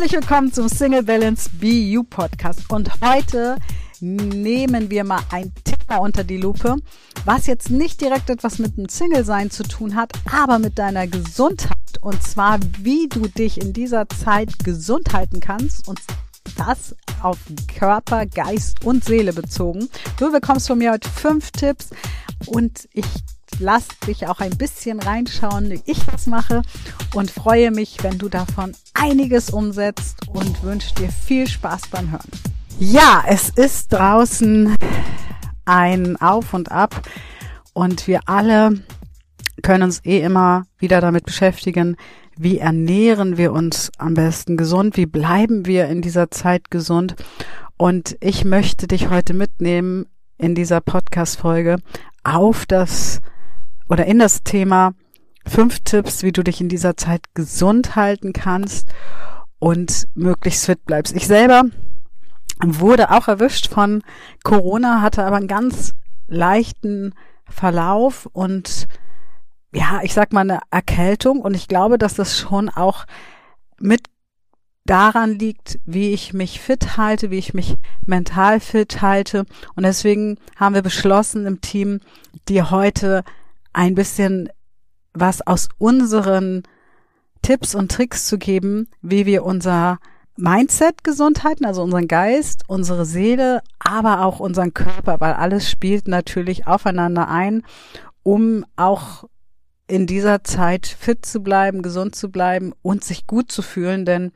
Herzlich willkommen zum Single Balance You Podcast. Und heute nehmen wir mal ein Thema unter die Lupe, was jetzt nicht direkt etwas mit dem Single-Sein zu tun hat, aber mit deiner Gesundheit. Und zwar, wie du dich in dieser Zeit gesund halten kannst und das auf Körper, Geist und Seele bezogen. Du bekommst von mir heute fünf Tipps und ich lass dich auch ein bisschen reinschauen, wie ich das mache und freue mich, wenn du davon einiges umsetzt und wünsche dir viel Spaß beim Hören. Ja, es ist draußen ein Auf und Ab und wir alle können uns eh immer wieder damit beschäftigen, wie ernähren wir uns am besten gesund, wie bleiben wir in dieser Zeit gesund. Und ich möchte dich heute mitnehmen in dieser Podcast-Folge auf das oder in das Thema fünf Tipps, wie du dich in dieser Zeit gesund halten kannst und möglichst fit bleibst. Ich selber wurde auch erwischt von Corona, hatte aber einen ganz leichten Verlauf und ja, ich sag mal eine Erkältung und ich glaube, dass das schon auch mit daran liegt, wie ich mich fit halte, wie ich mich mental fit halte. Und deswegen haben wir beschlossen im Team, dir heute ein bisschen was aus unseren Tipps und Tricks zu geben, wie wir unser Mindset gesund halten, also unseren Geist, unsere Seele, aber auch unseren Körper, weil alles spielt natürlich aufeinander ein, um auch in dieser Zeit fit zu bleiben, gesund zu bleiben und sich gut zu fühlen, denn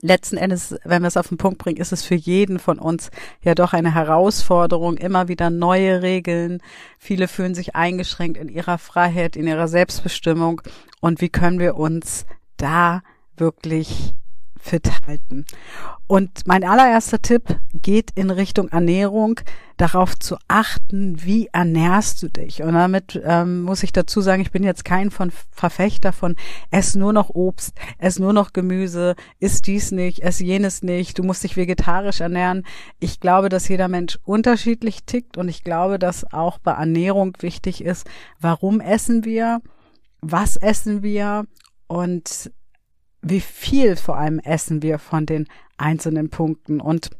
letzten Endes, wenn wir es auf den Punkt bringen, ist es für jeden von uns ja doch eine Herausforderung, immer wieder neue Regeln. Viele fühlen sich eingeschränkt in ihrer Freiheit, in ihrer Selbstbestimmung. Und wie können wir uns da wirklich fit halten. Und mein allererster Tipp geht in Richtung Ernährung, darauf zu achten, wie ernährst du dich. Und damit ähm, muss ich dazu sagen, ich bin jetzt kein von Verfechter von ess nur noch Obst, ess nur noch Gemüse, isst dies nicht, ess jenes nicht, du musst dich vegetarisch ernähren. Ich glaube, dass jeder Mensch unterschiedlich tickt und ich glaube, dass auch bei Ernährung wichtig ist, warum essen wir, was essen wir und wie viel vor allem essen wir von den einzelnen Punkten. Und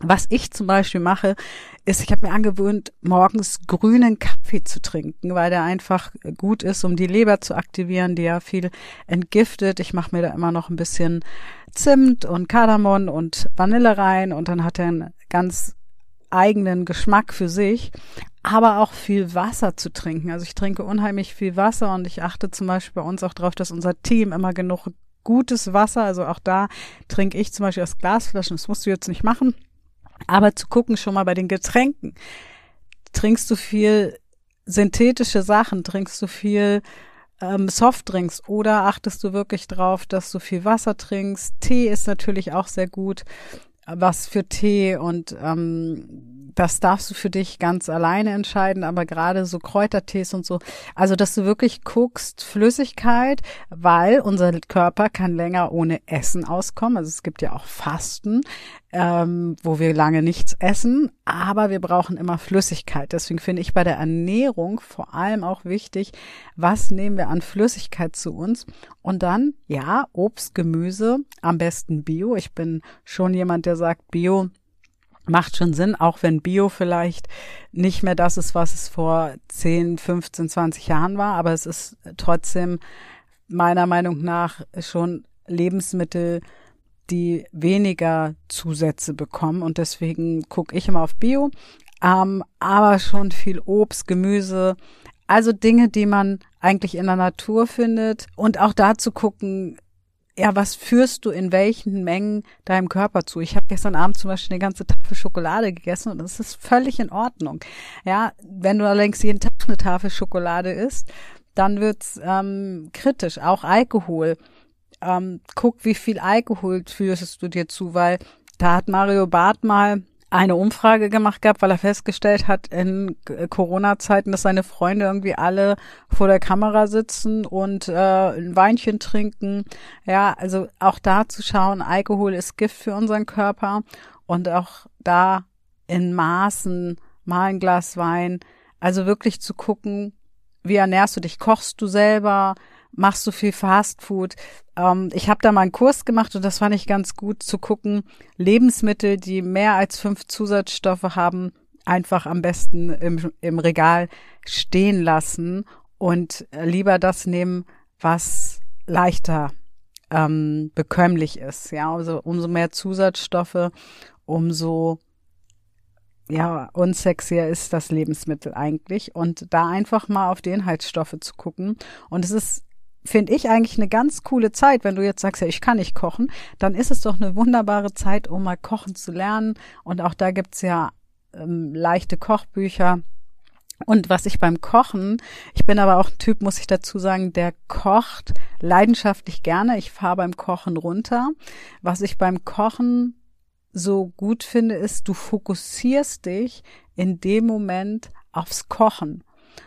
was ich zum Beispiel mache, ist, ich habe mir angewöhnt, morgens grünen Kaffee zu trinken, weil der einfach gut ist, um die Leber zu aktivieren, die ja viel entgiftet. Ich mache mir da immer noch ein bisschen Zimt und Kardamom und Vanille rein und dann hat er einen ganz eigenen Geschmack für sich, aber auch viel Wasser zu trinken. Also ich trinke unheimlich viel Wasser und ich achte zum Beispiel bei uns auch darauf, dass unser Team immer genug gutes Wasser. Also auch da trinke ich zum Beispiel aus Glasflaschen. Das musst du jetzt nicht machen. Aber zu gucken schon mal bei den Getränken. Trinkst du viel synthetische Sachen? Trinkst du viel ähm, Softdrinks oder achtest du wirklich drauf, dass du viel Wasser trinkst? Tee ist natürlich auch sehr gut. Was für Tee und ähm, das darfst du für dich ganz alleine entscheiden, aber gerade so Kräutertees und so, also dass du wirklich guckst, Flüssigkeit, weil unser Körper kann länger ohne Essen auskommen. Also es gibt ja auch Fasten, ähm, wo wir lange nichts essen, aber wir brauchen immer Flüssigkeit. Deswegen finde ich bei der Ernährung vor allem auch wichtig, was nehmen wir an Flüssigkeit zu uns und dann, ja, Obst, Gemüse, am besten Bio. Ich bin schon jemand, der sagt, Bio macht schon Sinn, auch wenn Bio vielleicht nicht mehr das ist, was es vor 10, 15, 20 Jahren war, aber es ist trotzdem meiner Meinung nach schon Lebensmittel, die weniger Zusätze bekommen. Und deswegen gucke ich immer auf Bio, ähm, aber schon viel Obst, Gemüse, also Dinge, die man eigentlich in der Natur findet. Und auch da zu gucken, ja, was führst du in welchen Mengen deinem Körper zu? Ich habe gestern Abend zum Beispiel eine ganze Tafel Schokolade gegessen und das ist völlig in Ordnung. Ja, wenn du allerdings jeden Tag eine Tafel Schokolade isst, dann wird's ähm, kritisch. Auch Alkohol. Ähm, guck, wie viel Alkohol führst du dir zu, weil da hat Mario Barth mal eine Umfrage gemacht gehabt, weil er festgestellt hat in Corona-Zeiten, dass seine Freunde irgendwie alle vor der Kamera sitzen und äh, ein Weinchen trinken. Ja, also auch da zu schauen, Alkohol ist Gift für unseren Körper und auch da in Maßen mal ein Glas Wein. Also wirklich zu gucken, wie ernährst du dich? Kochst du selber? Machst du viel Fast Food. Ähm, ich habe da mal einen Kurs gemacht und das fand ich ganz gut zu gucken. Lebensmittel, die mehr als fünf Zusatzstoffe haben, einfach am besten im, im Regal stehen lassen und lieber das nehmen, was leichter ähm, bekömmlich ist. Ja, also umso mehr Zusatzstoffe, umso ja, unsexier ist das Lebensmittel eigentlich. Und da einfach mal auf die Inhaltsstoffe zu gucken. Und es ist, finde ich, eigentlich eine ganz coole Zeit, wenn du jetzt sagst, ja, ich kann nicht kochen, dann ist es doch eine wunderbare Zeit, um mal kochen zu lernen. Und auch da gibt's ja ähm, leichte Kochbücher. Und was ich beim Kochen, ich bin aber auch ein Typ, muss ich dazu sagen, der kocht leidenschaftlich gerne. Ich fahre beim Kochen runter. Was ich beim Kochen so gut finde, ist, du fokussierst dich in dem Moment aufs Kochen.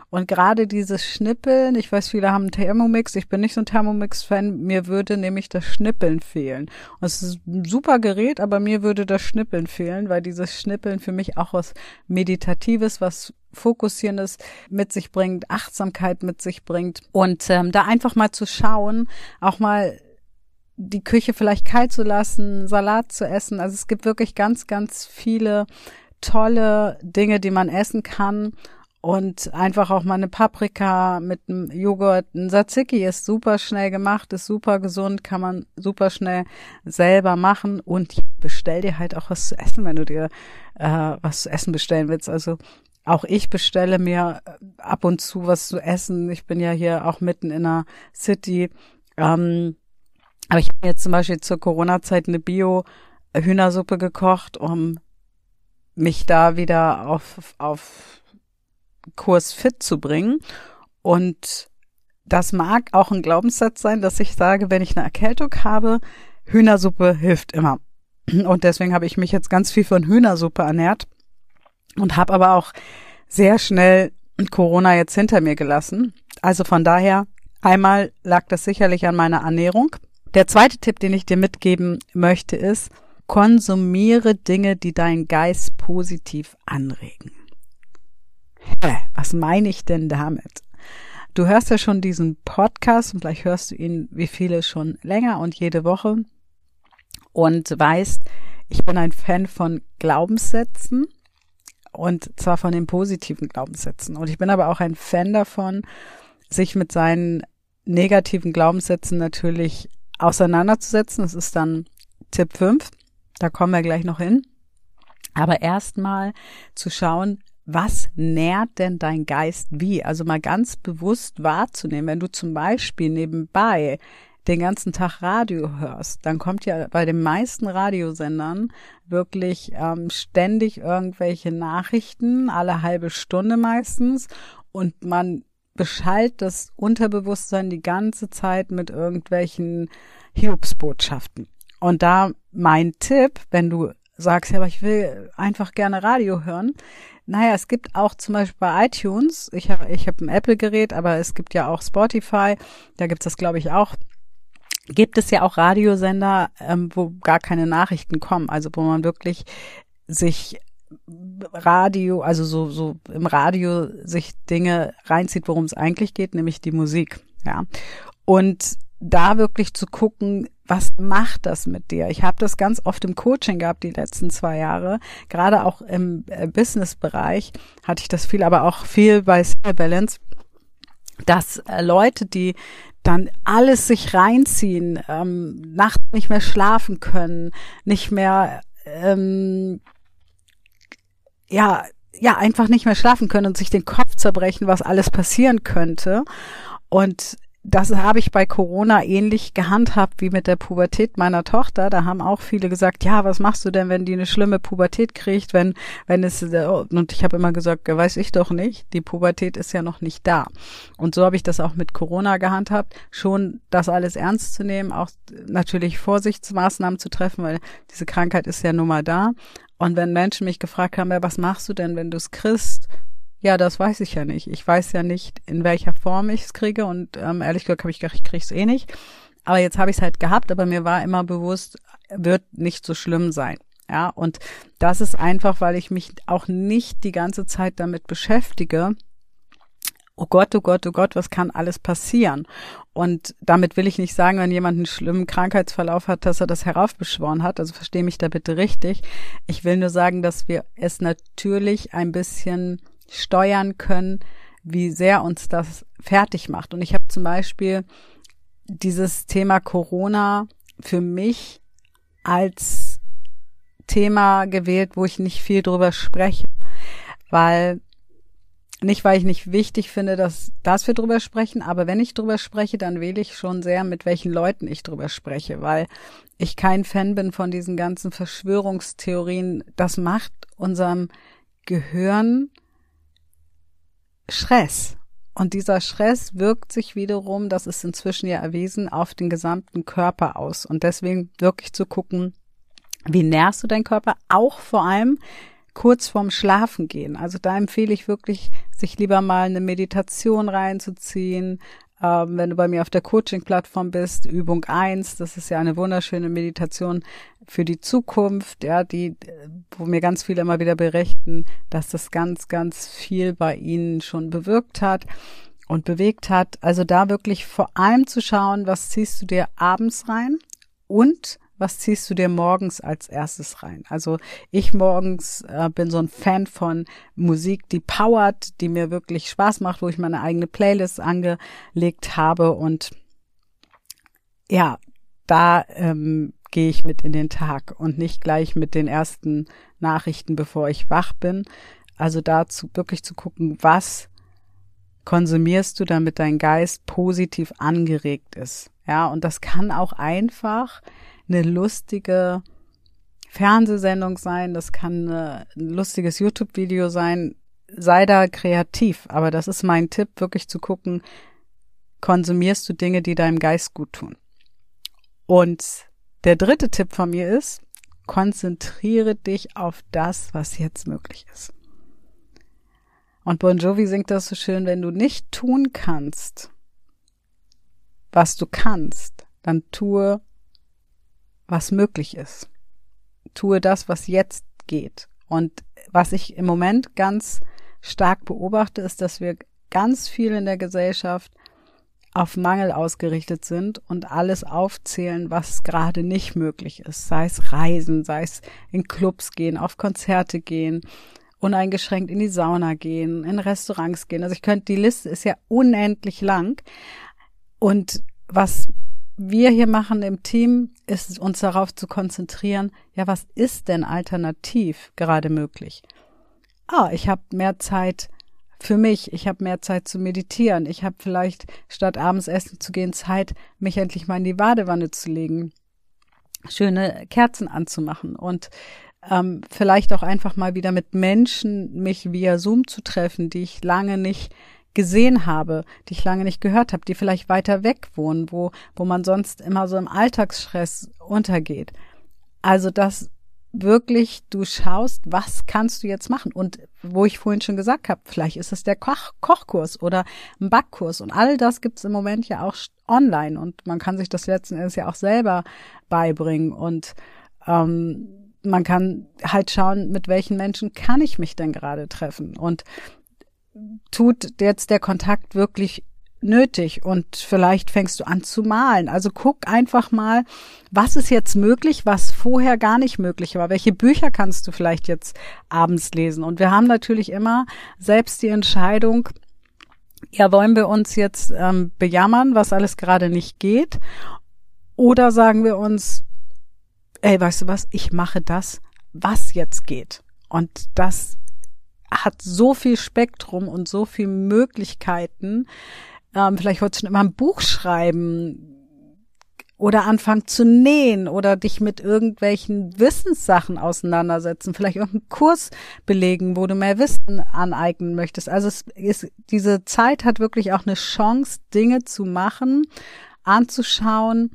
Und gerade dieses Schnippeln, ich weiß, viele haben Thermomix, ich bin nicht so ein Thermomix-Fan, mir würde nämlich das Schnippeln fehlen. Und es ist ein super Gerät, aber mir würde das Schnippeln fehlen, weil dieses Schnippeln für mich auch was Meditatives, was Fokussierendes mit sich bringt, Achtsamkeit mit sich bringt. Und ähm, da einfach mal zu schauen, auch mal die Küche vielleicht kalt zu lassen, Salat zu essen. Also es gibt wirklich ganz, ganz viele tolle Dinge, die man essen kann. Und einfach auch mal eine Paprika mit einem Joghurt. Ein Tzatziki ist super schnell gemacht, ist super gesund, kann man super schnell selber machen. Und bestell dir halt auch was zu essen, wenn du dir äh, was zu essen bestellen willst. Also auch ich bestelle mir ab und zu was zu essen. Ich bin ja hier auch mitten in der City. Ähm, aber ich habe jetzt zum Beispiel zur Corona-Zeit eine Bio-Hühnersuppe gekocht, um mich da wieder auf, auf Kurs fit zu bringen. Und das mag auch ein Glaubenssatz sein, dass ich sage, wenn ich eine Erkältung habe, Hühnersuppe hilft immer. Und deswegen habe ich mich jetzt ganz viel von Hühnersuppe ernährt und habe aber auch sehr schnell Corona jetzt hinter mir gelassen. Also von daher, einmal lag das sicherlich an meiner Ernährung. Der zweite Tipp, den ich dir mitgeben möchte, ist, konsumiere Dinge, die deinen Geist positiv anregen. Hä, was meine ich denn damit? Du hörst ja schon diesen Podcast und vielleicht hörst du ihn wie viele schon länger und jede Woche und weißt, ich bin ein Fan von Glaubenssätzen und zwar von den positiven Glaubenssätzen. Und ich bin aber auch ein Fan davon, sich mit seinen negativen Glaubenssätzen natürlich auseinanderzusetzen. Das ist dann Tipp 5. Da kommen wir gleich noch hin. Aber erstmal zu schauen, was nährt denn dein Geist wie? Also mal ganz bewusst wahrzunehmen, wenn du zum Beispiel nebenbei den ganzen Tag Radio hörst, dann kommt ja bei den meisten Radiosendern wirklich ähm, ständig irgendwelche Nachrichten, alle halbe Stunde meistens, und man beschallt das Unterbewusstsein die ganze Zeit mit irgendwelchen Hiobsbotschaften. Und da mein Tipp, wenn du sagst, ja, aber ich will einfach gerne Radio hören. Naja, es gibt auch zum Beispiel bei iTunes, ich habe ich hab ein Apple-Gerät, aber es gibt ja auch Spotify, da gibt es das, glaube ich, auch gibt es ja auch Radiosender, ähm, wo gar keine Nachrichten kommen, also wo man wirklich sich Radio, also so, so im Radio sich Dinge reinzieht, worum es eigentlich geht, nämlich die Musik, ja. Und da wirklich zu gucken, was macht das mit dir? Ich habe das ganz oft im Coaching gehabt die letzten zwei Jahre. Gerade auch im äh, Business-Bereich hatte ich das viel, aber auch viel bei Cell Balance, dass äh, Leute, die dann alles sich reinziehen, ähm, nachts nicht mehr schlafen können, nicht mehr ähm, ja, ja, einfach nicht mehr schlafen können und sich den Kopf zerbrechen, was alles passieren könnte. Und das habe ich bei Corona ähnlich gehandhabt wie mit der Pubertät meiner Tochter. Da haben auch viele gesagt, ja, was machst du denn, wenn die eine schlimme Pubertät kriegt, wenn, wenn es, und ich habe immer gesagt, weiß ich doch nicht, die Pubertät ist ja noch nicht da. Und so habe ich das auch mit Corona gehandhabt, schon das alles ernst zu nehmen, auch natürlich Vorsichtsmaßnahmen zu treffen, weil diese Krankheit ist ja nun mal da. Und wenn Menschen mich gefragt haben, ja, was machst du denn, wenn du es kriegst, ja, das weiß ich ja nicht. Ich weiß ja nicht, in welcher Form ich es kriege und ähm, ehrlich gesagt habe ich gedacht, ich kriege es eh nicht. Aber jetzt habe ich es halt gehabt, aber mir war immer bewusst, wird nicht so schlimm sein. Ja, und das ist einfach, weil ich mich auch nicht die ganze Zeit damit beschäftige oh Gott, oh Gott, oh Gott, was kann alles passieren? Und damit will ich nicht sagen, wenn jemand einen schlimmen Krankheitsverlauf hat, dass er das heraufbeschworen hat. Also verstehe mich da bitte richtig. Ich will nur sagen, dass wir es natürlich ein bisschen steuern können, wie sehr uns das fertig macht. Und ich habe zum Beispiel dieses Thema Corona für mich als Thema gewählt, wo ich nicht viel drüber spreche, weil nicht, weil ich nicht wichtig finde, dass, dass wir drüber sprechen, aber wenn ich drüber spreche, dann wähle ich schon sehr, mit welchen Leuten ich drüber spreche, weil ich kein Fan bin von diesen ganzen Verschwörungstheorien. Das macht unserem Gehirn Stress. Und dieser Stress wirkt sich wiederum, das ist inzwischen ja erwiesen, auf den gesamten Körper aus. Und deswegen wirklich zu gucken, wie nährst du deinen Körper? Auch vor allem, kurz vorm Schlafen gehen. Also da empfehle ich wirklich, sich lieber mal eine Meditation reinzuziehen. Ähm, wenn du bei mir auf der Coaching-Plattform bist, Übung eins, das ist ja eine wunderschöne Meditation für die Zukunft, ja, die, wo mir ganz viele immer wieder berichten, dass das ganz, ganz viel bei ihnen schon bewirkt hat und bewegt hat. Also da wirklich vor allem zu schauen, was ziehst du dir abends rein und was ziehst du dir morgens als erstes rein? Also ich morgens äh, bin so ein Fan von Musik, die powert, die mir wirklich Spaß macht, wo ich meine eigene Playlist angelegt habe und ja, da ähm, gehe ich mit in den Tag und nicht gleich mit den ersten Nachrichten, bevor ich wach bin. Also dazu wirklich zu gucken, was konsumierst du, damit dein Geist positiv angeregt ist. Ja, und das kann auch einfach eine lustige Fernsehsendung sein, das kann ein lustiges YouTube-Video sein. Sei da kreativ, aber das ist mein Tipp, wirklich zu gucken, konsumierst du Dinge, die deinem Geist gut tun. Und der dritte Tipp von mir ist, konzentriere dich auf das, was jetzt möglich ist. Und Bon Jovi singt das so schön, wenn du nicht tun kannst, was du kannst, dann tue, was möglich ist. Tue das, was jetzt geht. Und was ich im Moment ganz stark beobachte, ist, dass wir ganz viel in der Gesellschaft auf Mangel ausgerichtet sind und alles aufzählen, was gerade nicht möglich ist. Sei es Reisen, sei es in Clubs gehen, auf Konzerte gehen, uneingeschränkt in die Sauna gehen, in Restaurants gehen. Also ich könnte, die Liste ist ja unendlich lang. Und was wir hier machen im Team, ist uns darauf zu konzentrieren, ja, was ist denn alternativ gerade möglich? Ah, ich habe mehr Zeit für mich, ich habe mehr Zeit zu meditieren, ich habe vielleicht statt abends essen zu gehen Zeit, mich endlich mal in die Badewanne zu legen, schöne Kerzen anzumachen und ähm, vielleicht auch einfach mal wieder mit Menschen mich via Zoom zu treffen, die ich lange nicht gesehen habe, die ich lange nicht gehört habe, die vielleicht weiter weg wohnen, wo, wo man sonst immer so im Alltagsstress untergeht. Also, dass wirklich du schaust, was kannst du jetzt machen? Und wo ich vorhin schon gesagt habe, vielleicht ist es der Koch Kochkurs oder ein Backkurs und all das gibt's im Moment ja auch online und man kann sich das letzten Endes ja auch selber beibringen und ähm, man kann halt schauen, mit welchen Menschen kann ich mich denn gerade treffen und tut jetzt der Kontakt wirklich nötig und vielleicht fängst du an zu malen. Also guck einfach mal, was ist jetzt möglich, was vorher gar nicht möglich war. Welche Bücher kannst du vielleicht jetzt abends lesen? Und wir haben natürlich immer selbst die Entscheidung, ja, wollen wir uns jetzt ähm, bejammern, was alles gerade nicht geht? Oder sagen wir uns, ey, weißt du was, ich mache das, was jetzt geht. Und das hat so viel Spektrum und so viel Möglichkeiten. Ähm, vielleicht wolltest du immer ein Buch schreiben oder anfangen zu nähen oder dich mit irgendwelchen Wissenssachen auseinandersetzen, vielleicht irgendeinen Kurs belegen, wo du mehr Wissen aneignen möchtest. Also es ist, diese Zeit hat wirklich auch eine Chance, Dinge zu machen, anzuschauen,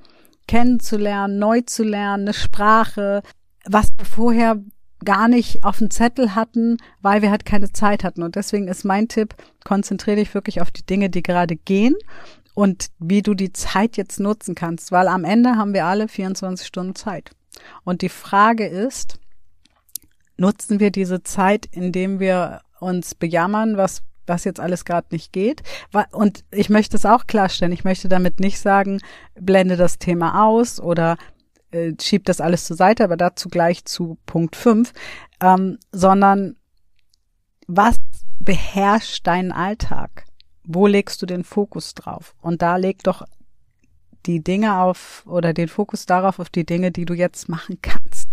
kennenzulernen, neu zu lernen, eine Sprache, was wir vorher gar nicht auf dem Zettel hatten, weil wir halt keine Zeit hatten. Und deswegen ist mein Tipp, konzentriere dich wirklich auf die Dinge, die gerade gehen und wie du die Zeit jetzt nutzen kannst, weil am Ende haben wir alle 24 Stunden Zeit. Und die Frage ist, nutzen wir diese Zeit, indem wir uns bejammern, was was jetzt alles gerade nicht geht. Und ich möchte es auch klarstellen. Ich möchte damit nicht sagen, blende das Thema aus oder äh, das alles zur Seite, aber dazu gleich zu Punkt 5, ähm, sondern was beherrscht deinen Alltag? Wo legst du den Fokus drauf? Und da leg doch die Dinge auf oder den Fokus darauf auf die Dinge, die du jetzt machen kannst.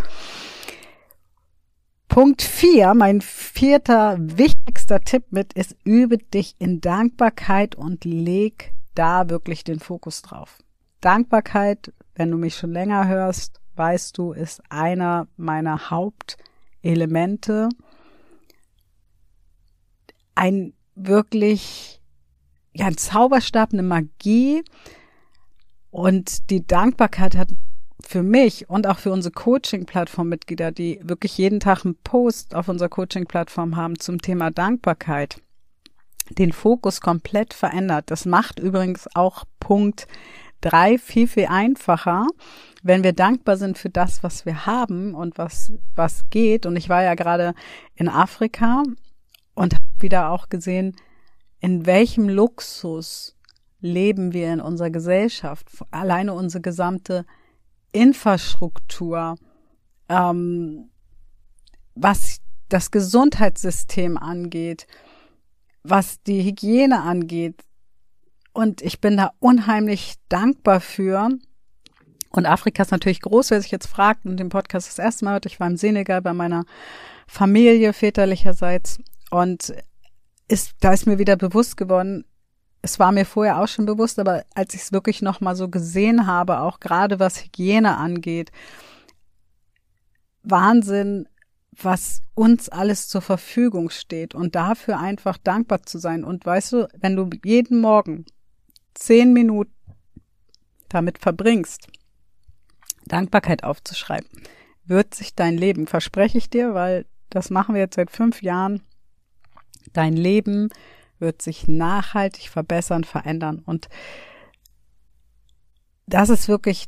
Punkt vier, mein vierter wichtigster Tipp mit ist, übe dich in Dankbarkeit und leg da wirklich den Fokus drauf. Dankbarkeit, wenn du mich schon länger hörst, weißt du, ist einer meiner Hauptelemente. Ein wirklich, ja, ein Zauberstab, eine Magie. Und die Dankbarkeit hat für mich und auch für unsere Coaching-Plattform-Mitglieder, die wirklich jeden Tag einen Post auf unserer Coaching-Plattform haben zum Thema Dankbarkeit, den Fokus komplett verändert. Das macht übrigens auch Punkt drei viel, viel einfacher, wenn wir dankbar sind für das, was wir haben und was, was geht. Und ich war ja gerade in Afrika und habe wieder auch gesehen, in welchem Luxus leben wir in unserer Gesellschaft. Alleine unsere gesamte Infrastruktur, ähm, was das Gesundheitssystem angeht, was die Hygiene angeht. Und ich bin da unheimlich dankbar für. Und Afrika ist natürlich groß, wer sich jetzt fragt und den Podcast das erste Mal hört. Ich war im Senegal bei meiner Familie väterlicherseits und ist, da ist mir wieder bewusst geworden, es war mir vorher auch schon bewusst, aber als ich es wirklich noch mal so gesehen habe, auch gerade was Hygiene angeht, Wahnsinn, was uns alles zur Verfügung steht und dafür einfach dankbar zu sein. Und weißt du, wenn du jeden Morgen zehn Minuten damit verbringst, Dankbarkeit aufzuschreiben, wird sich dein Leben, verspreche ich dir, weil das machen wir jetzt seit fünf Jahren, dein Leben wird sich nachhaltig verbessern, verändern. Und das ist wirklich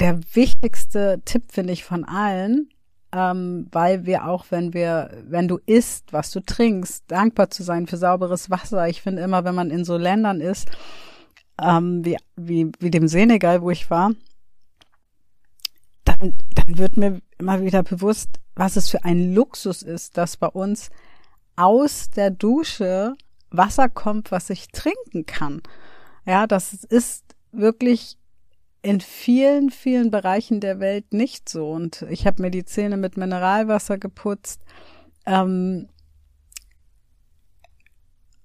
der wichtigste Tipp, finde ich, von allen, ähm, weil wir auch, wenn wir, wenn du isst, was du trinkst, dankbar zu sein für sauberes Wasser. Ich finde immer, wenn man in so Ländern ist, ähm, wie, wie, wie dem Senegal, wo ich war, dann, dann wird mir immer wieder bewusst, was es für ein Luxus ist, dass bei uns aus der Dusche Wasser kommt, was ich trinken kann. Ja, das ist wirklich in vielen, vielen Bereichen der Welt nicht so. Und ich habe mir die Zähne mit Mineralwasser geputzt. Ähm,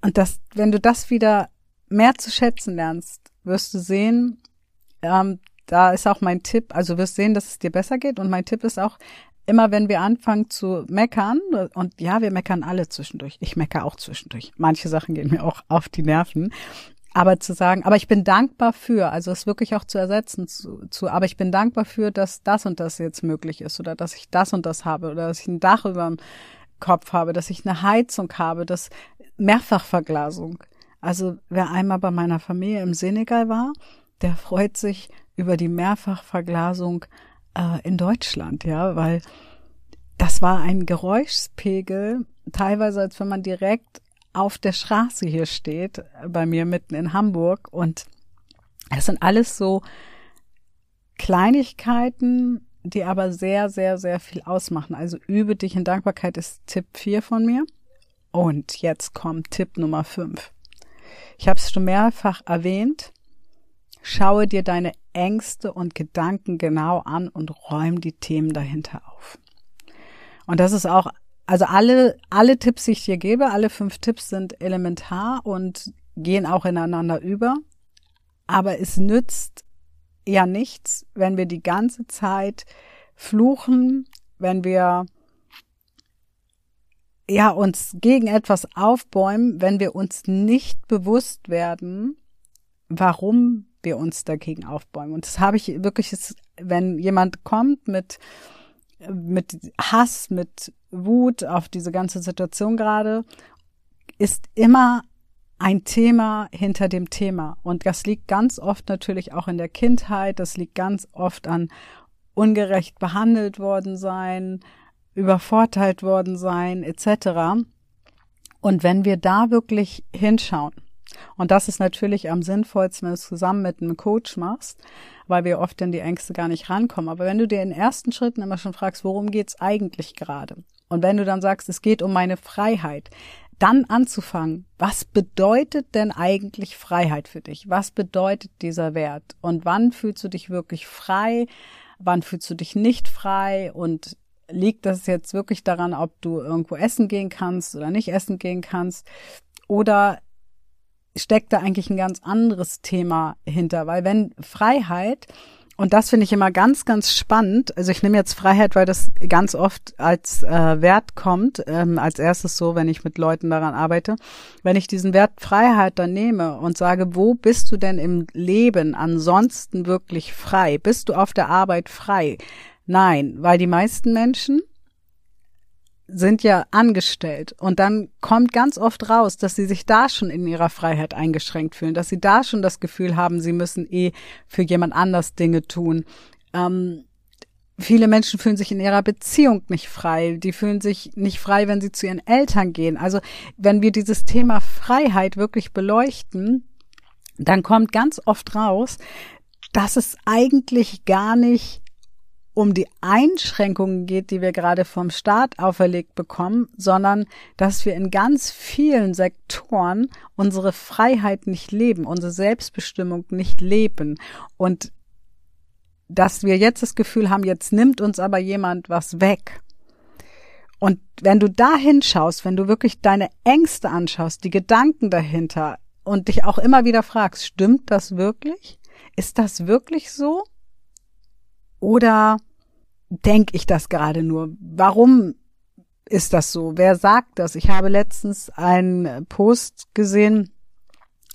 und das, wenn du das wieder mehr zu schätzen lernst, wirst du sehen, ähm, da ist auch mein Tipp, also wirst sehen, dass es dir besser geht. Und mein Tipp ist auch, immer wenn wir anfangen zu meckern, und ja, wir meckern alle zwischendurch. Ich meckere auch zwischendurch. Manche Sachen gehen mir auch auf die Nerven. Aber zu sagen, aber ich bin dankbar für, also es wirklich auch zu ersetzen zu, zu, aber ich bin dankbar für, dass das und das jetzt möglich ist oder dass ich das und das habe oder dass ich ein Dach über dem Kopf habe, dass ich eine Heizung habe, dass Mehrfachverglasung. Also wer einmal bei meiner Familie im Senegal war, der freut sich über die Mehrfachverglasung äh, in Deutschland, ja, weil das war ein Geräuschspegel, teilweise als wenn man direkt auf der Straße hier steht, bei mir mitten in Hamburg. Und es sind alles so Kleinigkeiten, die aber sehr, sehr, sehr viel ausmachen. Also übe dich in Dankbarkeit ist Tipp 4 von mir. Und jetzt kommt Tipp Nummer 5. Ich habe es schon mehrfach erwähnt. Schaue dir deine Ängste und Gedanken genau an und räum die Themen dahinter auf. Und das ist auch, also alle, alle Tipps, die ich dir gebe, alle fünf Tipps sind elementar und gehen auch ineinander über. Aber es nützt ja nichts, wenn wir die ganze Zeit fluchen, wenn wir ja uns gegen etwas aufbäumen, wenn wir uns nicht bewusst werden, warum wir uns dagegen aufbäumen. Und das habe ich wirklich, wenn jemand kommt mit, mit Hass, mit Wut auf diese ganze Situation gerade, ist immer ein Thema hinter dem Thema. Und das liegt ganz oft natürlich auch in der Kindheit, das liegt ganz oft an ungerecht behandelt worden sein, übervorteilt worden sein, etc. Und wenn wir da wirklich hinschauen, und das ist natürlich am sinnvollsten, wenn du es zusammen mit einem Coach machst, weil wir oft in die Ängste gar nicht rankommen. Aber wenn du dir in ersten Schritten immer schon fragst, worum geht's eigentlich gerade? Und wenn du dann sagst, es geht um meine Freiheit, dann anzufangen, was bedeutet denn eigentlich Freiheit für dich? Was bedeutet dieser Wert? Und wann fühlst du dich wirklich frei? Wann fühlst du dich nicht frei? Und liegt das jetzt wirklich daran, ob du irgendwo essen gehen kannst oder nicht essen gehen kannst? Oder steckt da eigentlich ein ganz anderes Thema hinter? Weil wenn Freiheit und das finde ich immer ganz, ganz spannend. Also ich nehme jetzt Freiheit, weil das ganz oft als äh, Wert kommt, ähm, als erstes so, wenn ich mit Leuten daran arbeite. Wenn ich diesen Wert Freiheit dann nehme und sage, wo bist du denn im Leben ansonsten wirklich frei? Bist du auf der Arbeit frei? Nein, weil die meisten Menschen sind ja angestellt und dann kommt ganz oft raus, dass sie sich da schon in ihrer Freiheit eingeschränkt fühlen, dass sie da schon das Gefühl haben, sie müssen eh für jemand anders Dinge tun. Ähm, viele Menschen fühlen sich in ihrer Beziehung nicht frei, die fühlen sich nicht frei, wenn sie zu ihren Eltern gehen. Also wenn wir dieses Thema Freiheit wirklich beleuchten, dann kommt ganz oft raus, dass es eigentlich gar nicht um die Einschränkungen geht, die wir gerade vom Staat auferlegt bekommen, sondern dass wir in ganz vielen Sektoren unsere Freiheit nicht leben, unsere Selbstbestimmung nicht leben und dass wir jetzt das Gefühl haben, jetzt nimmt uns aber jemand was weg. Und wenn du da hinschaust, wenn du wirklich deine Ängste anschaust, die Gedanken dahinter und dich auch immer wieder fragst, stimmt das wirklich? Ist das wirklich so? Oder denke ich das gerade nur? Warum ist das so? Wer sagt das? Ich habe letztens einen Post gesehen,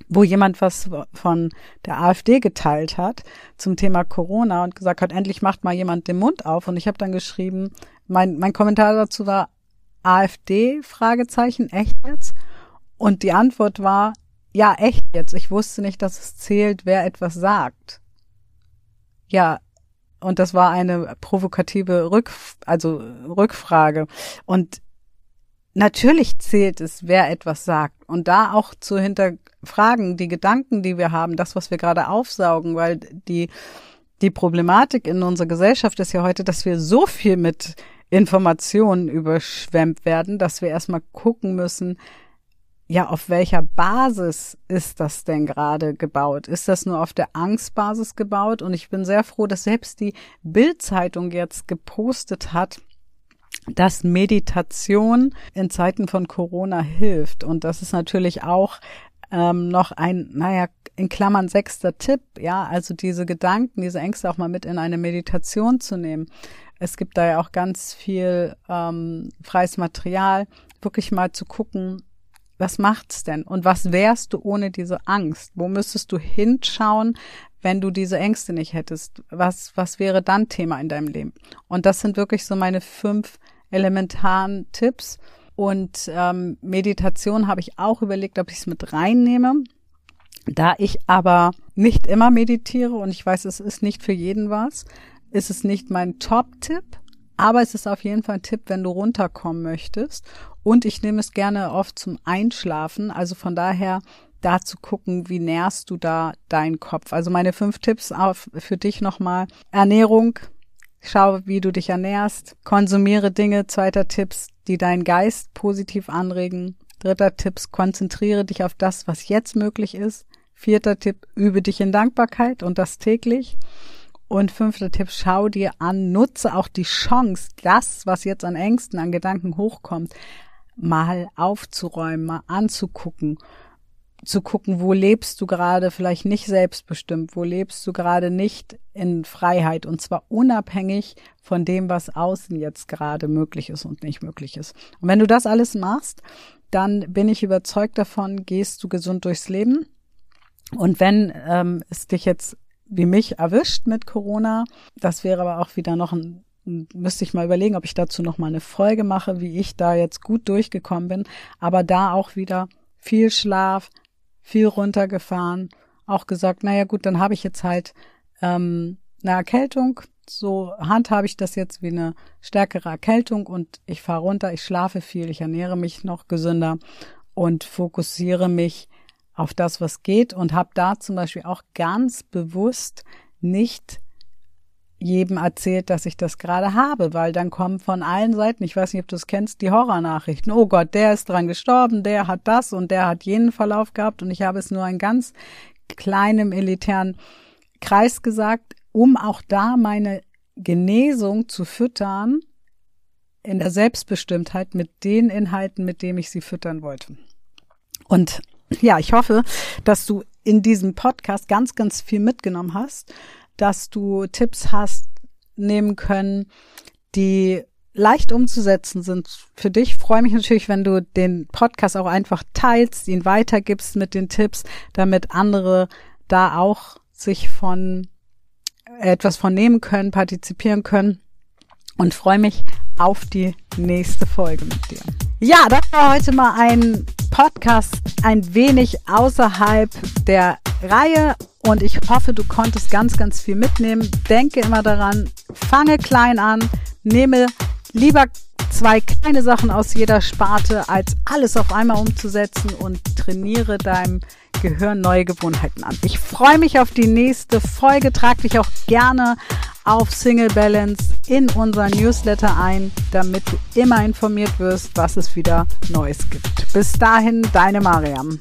wo jemand was von der AfD geteilt hat zum Thema Corona und gesagt hat, endlich macht mal jemand den Mund auf. Und ich habe dann geschrieben, mein, mein Kommentar dazu war AfD, Fragezeichen, echt jetzt? Und die Antwort war, ja, echt jetzt. Ich wusste nicht, dass es zählt, wer etwas sagt. Ja, und das war eine provokative Rück, also Rückfrage. Und natürlich zählt es, wer etwas sagt. Und da auch zu hinterfragen, die Gedanken, die wir haben, das, was wir gerade aufsaugen, weil die, die Problematik in unserer Gesellschaft ist ja heute, dass wir so viel mit Informationen überschwemmt werden, dass wir erstmal gucken müssen, ja, auf welcher Basis ist das denn gerade gebaut? Ist das nur auf der Angstbasis gebaut? Und ich bin sehr froh, dass selbst die Bildzeitung jetzt gepostet hat, dass Meditation in Zeiten von Corona hilft. Und das ist natürlich auch ähm, noch ein, naja, in Klammern sechster Tipp, ja, also diese Gedanken, diese Ängste auch mal mit in eine Meditation zu nehmen. Es gibt da ja auch ganz viel ähm, freies Material, wirklich mal zu gucken, was macht's denn? Und was wärst du ohne diese Angst? Wo müsstest du hinschauen, wenn du diese Ängste nicht hättest? Was, was wäre dann Thema in deinem Leben? Und das sind wirklich so meine fünf elementaren Tipps. Und ähm, Meditation habe ich auch überlegt, ob ich es mit reinnehme. Da ich aber nicht immer meditiere und ich weiß, es ist nicht für jeden was, ist es nicht mein Top-Tipp. Aber es ist auf jeden Fall ein Tipp, wenn du runterkommen möchtest. Und ich nehme es gerne oft zum Einschlafen. Also von daher da zu gucken, wie nährst du da deinen Kopf. Also meine fünf Tipps auf, für dich nochmal. Ernährung. Schau, wie du dich ernährst. Konsumiere Dinge. Zweiter Tipps, die deinen Geist positiv anregen. Dritter Tipps, konzentriere dich auf das, was jetzt möglich ist. Vierter Tipp, übe dich in Dankbarkeit und das täglich. Und fünfter Tipp, schau dir an, nutze auch die Chance, das, was jetzt an Ängsten, an Gedanken hochkommt, mal aufzuräumen, mal anzugucken, zu gucken, wo lebst du gerade vielleicht nicht selbstbestimmt, wo lebst du gerade nicht in Freiheit und zwar unabhängig von dem, was außen jetzt gerade möglich ist und nicht möglich ist. Und wenn du das alles machst, dann bin ich überzeugt davon, gehst du gesund durchs Leben. Und wenn ähm, es dich jetzt wie mich erwischt mit Corona. Das wäre aber auch wieder noch ein müsste ich mal überlegen, ob ich dazu noch mal eine Folge mache, wie ich da jetzt gut durchgekommen bin. Aber da auch wieder viel Schlaf, viel runtergefahren, auch gesagt, naja gut, dann habe ich jetzt halt ähm, eine Erkältung. So handhabe ich das jetzt wie eine stärkere Erkältung und ich fahre runter, ich schlafe viel, ich ernähre mich noch gesünder und fokussiere mich auf das, was geht und habe da zum Beispiel auch ganz bewusst nicht jedem erzählt, dass ich das gerade habe, weil dann kommen von allen Seiten, ich weiß nicht, ob du es kennst, die Horrornachrichten. Oh Gott, der ist dran gestorben, der hat das und der hat jenen Verlauf gehabt und ich habe es nur in ganz kleinem elitären Kreis gesagt, um auch da meine Genesung zu füttern in der Selbstbestimmtheit mit den Inhalten, mit denen ich sie füttern wollte. Und ja, ich hoffe, dass du in diesem Podcast ganz, ganz viel mitgenommen hast dass du Tipps hast nehmen können, die leicht umzusetzen sind für dich. Ich freue mich natürlich, wenn du den Podcast auch einfach teilst, ihn weitergibst mit den Tipps, damit andere da auch sich von etwas von nehmen können, partizipieren können und freue mich auf die nächste Folge mit dir. Ja, das war heute mal ein Podcast ein wenig außerhalb der Reihe und ich hoffe, du konntest ganz, ganz viel mitnehmen. Denke immer daran, fange klein an, nehme lieber zwei kleine Sachen aus jeder Sparte, als alles auf einmal umzusetzen und trainiere deinem Gehirn neue Gewohnheiten an. Ich freue mich auf die nächste Folge. Trag dich auch gerne auf Single Balance in unser Newsletter ein, damit du immer informiert wirst, was es wieder Neues gibt. Bis dahin, deine Mariam.